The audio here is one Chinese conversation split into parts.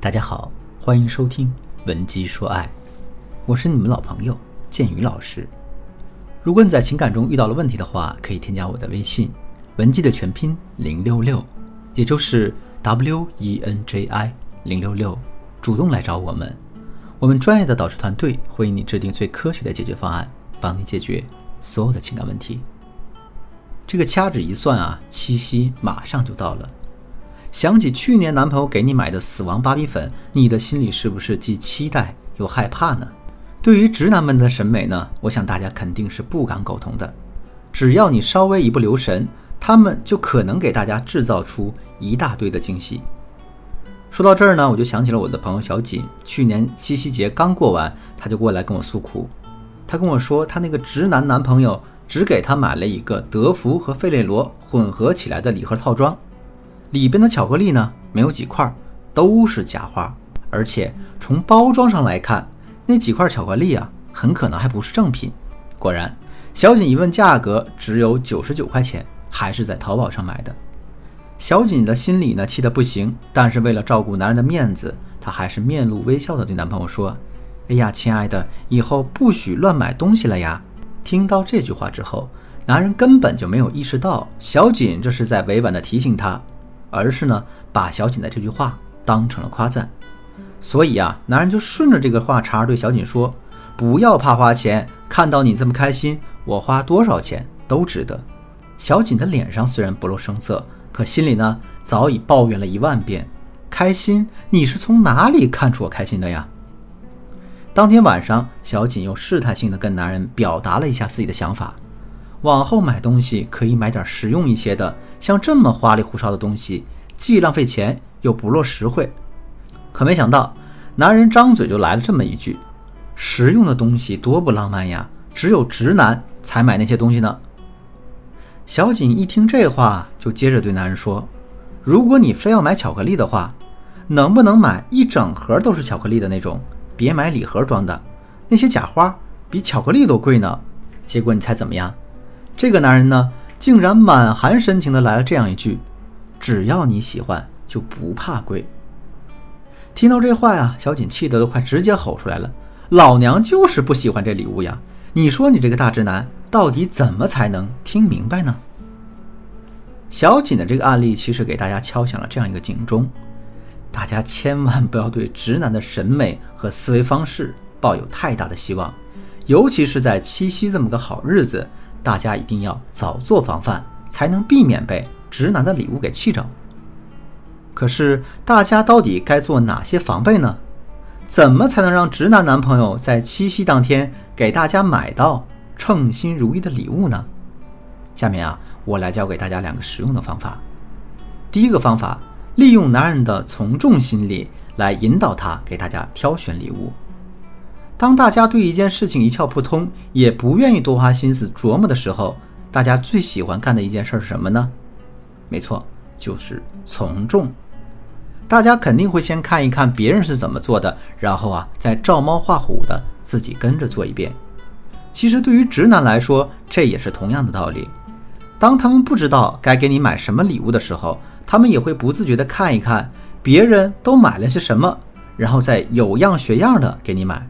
大家好，欢迎收听《文姬说爱》，我是你们老朋友建宇老师。如果你在情感中遇到了问题的话，可以添加我的微信“文姬”的全拼零六六，也就是 W E N J I 零六六，主动来找我们，我们专业的导师团队会为你制定最科学的解决方案，帮你解决所有的情感问题。这个掐指一算啊，七夕马上就到了。想起去年男朋友给你买的死亡芭比粉，你的心里是不是既期待又害怕呢？对于直男们的审美呢，我想大家肯定是不敢苟同的。只要你稍微一不留神，他们就可能给大家制造出一大堆的惊喜。说到这儿呢，我就想起了我的朋友小锦，去年七夕节刚过完，她就过来跟我诉苦。她跟我说，她那个直男男朋友只给她买了一个德芙和费列罗混合起来的礼盒套装。里边的巧克力呢，没有几块，都是假花，而且从包装上来看，那几块巧克力啊，很可能还不是正品。果然，小锦一问价格，只有九十九块钱，还是在淘宝上买的。小锦的。心里呢，气得不行，但是为了照顾男人的。面子，她还是面露微笑的。对男朋友说：“哎呀，亲爱的，以后不许乱买东西了呀。”听到这句话之后，男人根本就没有意识到小锦这是在委婉的。提醒他。而是呢，把小锦的这句话当成了夸赞，所以啊，男人就顺着这个话茬对小锦说：“不要怕花钱，看到你这么开心，我花多少钱都值得。”小锦的脸上虽然不露声色，可心里呢早已抱怨了一万遍：“开心？你是从哪里看出我开心的呀？”当天晚上，小锦又试探性的跟男人表达了一下自己的想法。往后买东西可以买点实用一些的，像这么花里胡哨的东西，既浪费钱又不落实惠。可没想到，男人张嘴就来了这么一句：“实用的东西多不浪漫呀，只有直男才买那些东西呢。”小锦一听这话，就接着对男人说：“如果你非要买巧克力的话，能不能买一整盒都是巧克力的那种？别买礼盒装的，那些假花比巧克力都贵呢。”结果你猜怎么样？这个男人呢，竟然满含深情的来了这样一句：“只要你喜欢，就不怕贵。”听到这话呀，小锦气得都快直接吼出来了：“老娘就是不喜欢这礼物呀！你说你这个大直男，到底怎么才能听明白呢？”小锦的这个案例其实给大家敲响了这样一个警钟：大家千万不要对直男的审美和思维方式抱有太大的希望，尤其是在七夕这么个好日子。大家一定要早做防范，才能避免被直男的礼物给气着。可是，大家到底该做哪些防备呢？怎么才能让直男男朋友在七夕当天给大家买到称心如意的礼物呢？下面啊，我来教给大家两个实用的方法。第一个方法，利用男人的从众心理来引导他给大家挑选礼物。当大家对一件事情一窍不通，也不愿意多花心思琢磨的时候，大家最喜欢干的一件事是什么呢？没错，就是从众。大家肯定会先看一看别人是怎么做的，然后啊，再照猫画虎的自己跟着做一遍。其实对于直男来说，这也是同样的道理。当他们不知道该给你买什么礼物的时候，他们也会不自觉地看一看别人都买了些什么，然后再有样学样的给你买。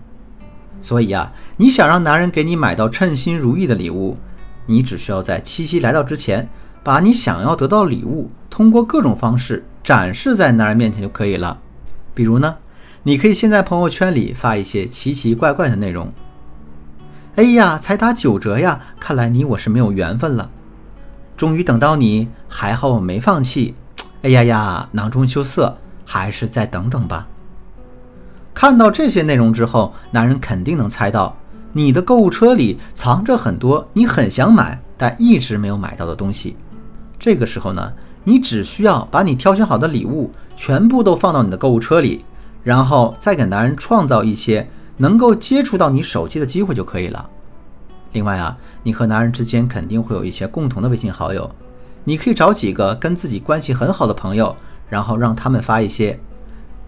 所以啊，你想让男人给你买到称心如意的礼物，你只需要在七夕来到之前，把你想要得到礼物通过各种方式展示在男人面前就可以了。比如呢，你可以先在朋友圈里发一些奇奇怪怪的内容。哎呀，才打九折呀！看来你我是没有缘分了。终于等到你，还好我没放弃。哎呀呀，囊中羞涩，还是再等等吧。看到这些内容之后，男人肯定能猜到你的购物车里藏着很多你很想买但一直没有买到的东西。这个时候呢，你只需要把你挑选好的礼物全部都放到你的购物车里，然后再给男人创造一些能够接触到你手机的机会就可以了。另外啊，你和男人之间肯定会有一些共同的微信好友，你可以找几个跟自己关系很好的朋友，然后让他们发一些。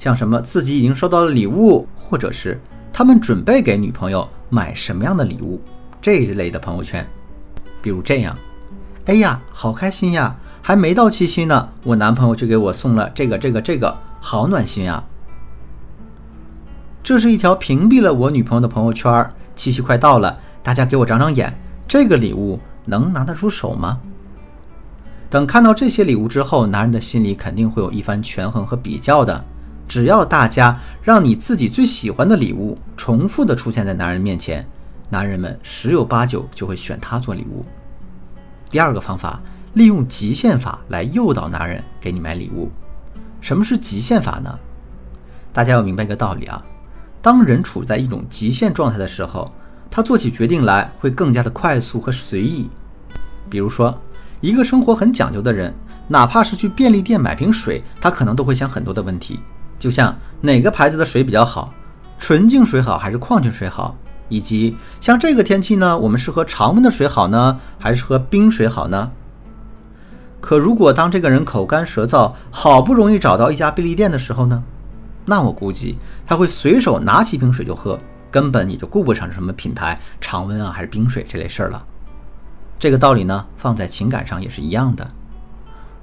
像什么自己已经收到了礼物，或者是他们准备给女朋友买什么样的礼物这一类的朋友圈，比如这样，哎呀，好开心呀！还没到七夕呢，我男朋友就给我送了这个这个这个，好暖心啊！这是一条屏蔽了我女朋友的朋友圈，七夕快到了，大家给我长长眼，这个礼物能拿得出手吗？等看到这些礼物之后，男人的心里肯定会有一番权衡和比较的。只要大家让你自己最喜欢的礼物重复的出现在男人面前，男人们十有八九就会选它做礼物。第二个方法，利用极限法来诱导男人给你买礼物。什么是极限法呢？大家要明白一个道理啊，当人处在一种极限状态的时候，他做起决定来会更加的快速和随意。比如说，一个生活很讲究的人，哪怕是去便利店买瓶水，他可能都会想很多的问题。就像哪个牌子的水比较好，纯净水好还是矿泉水好，以及像这个天气呢，我们是喝常温的水好呢，还是喝冰水好呢？可如果当这个人口干舌燥，好不容易找到一家便利店的时候呢，那我估计他会随手拿起一瓶水就喝，根本也就顾不上什么品牌常温啊还是冰水这类事儿了。这个道理呢，放在情感上也是一样的。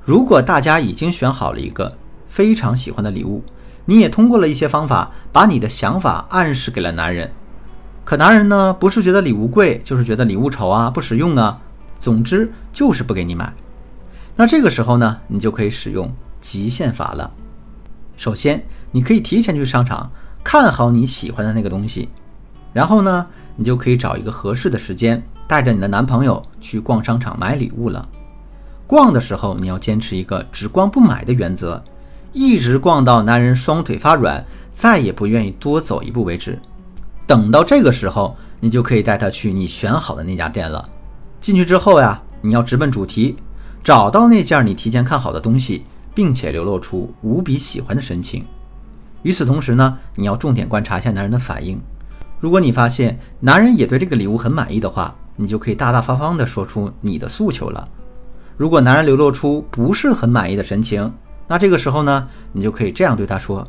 如果大家已经选好了一个非常喜欢的礼物，你也通过了一些方法，把你的想法暗示给了男人，可男人呢，不是觉得礼物贵，就是觉得礼物丑啊，不实用啊，总之就是不给你买。那这个时候呢，你就可以使用极限法了。首先，你可以提前去商场看好你喜欢的那个东西，然后呢，你就可以找一个合适的时间，带着你的男朋友去逛商场买礼物了。逛的时候，你要坚持一个只逛不买的原则。一直逛到男人双腿发软，再也不愿意多走一步为止。等到这个时候，你就可以带他去你选好的那家店了。进去之后呀，你要直奔主题，找到那件你提前看好的东西，并且流露出无比喜欢的神情。与此同时呢，你要重点观察一下男人的反应。如果你发现男人也对这个礼物很满意的话，你就可以大大方方地说出你的诉求了。如果男人流露出不是很满意的神情，那这个时候呢，你就可以这样对他说：“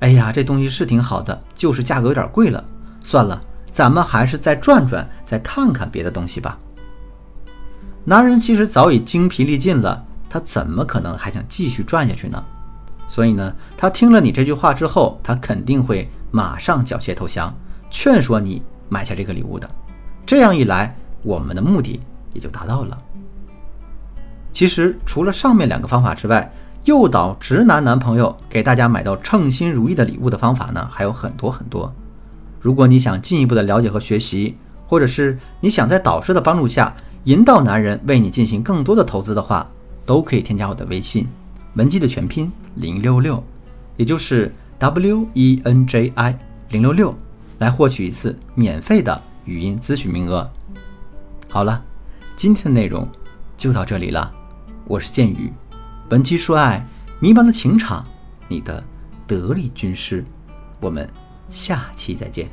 哎呀，这东西是挺好的，就是价格有点贵了。算了，咱们还是再转转，再看看别的东西吧。”男人其实早已精疲力尽了，他怎么可能还想继续转下去呢？所以呢，他听了你这句话之后，他肯定会马上缴械投降，劝说你买下这个礼物的。这样一来，我们的目的也就达到了。其实，除了上面两个方法之外，诱导直男男朋友给大家买到称心如意的礼物的方法呢，还有很多很多。如果你想进一步的了解和学习，或者是你想在导师的帮助下引导男人为你进行更多的投资的话，都可以添加我的微信文姬的全拼零六六，也就是 W E N J I 零六六，来获取一次免费的语音咨询名额。好了，今天的内容就到这里了，我是剑宇。本期说爱，迷茫的情场，你的得力军师。我们下期再见。